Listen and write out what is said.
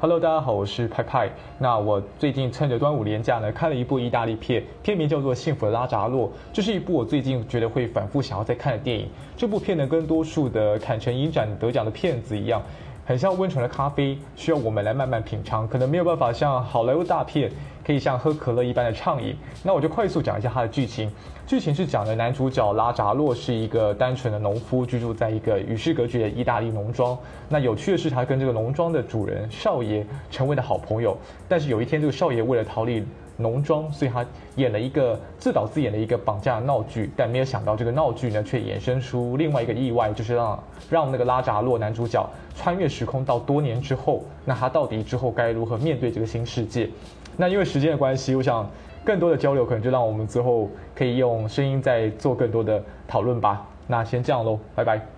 Hello，大家好，我是派派。那我最近趁着端午连假呢，看了一部意大利片，片名叫做《幸福的拉扎洛》，这是一部我最近觉得会反复想要再看的电影。这部片呢，跟多数的坎城影展得奖的片子一样。很像温醇的咖啡，需要我们来慢慢品尝，可能没有办法像好莱坞大片，可以像喝可乐一般的畅饮。那我就快速讲一下它的剧情。剧情是讲的男主角拉扎洛是一个单纯的农夫，居住在一个与世隔绝的意大利农庄。那有趣的是，他跟这个农庄的主人少爷成为了好朋友。但是有一天，这个少爷为了逃离。浓妆，所以他演了一个自导自演的一个绑架闹剧，但没有想到这个闹剧呢，却衍生出另外一个意外，就是让让那个拉扎洛男主角穿越时空到多年之后，那他到底之后该如何面对这个新世界？那因为时间的关系，我想更多的交流可能就让我们之后可以用声音再做更多的讨论吧。那先这样喽，拜拜。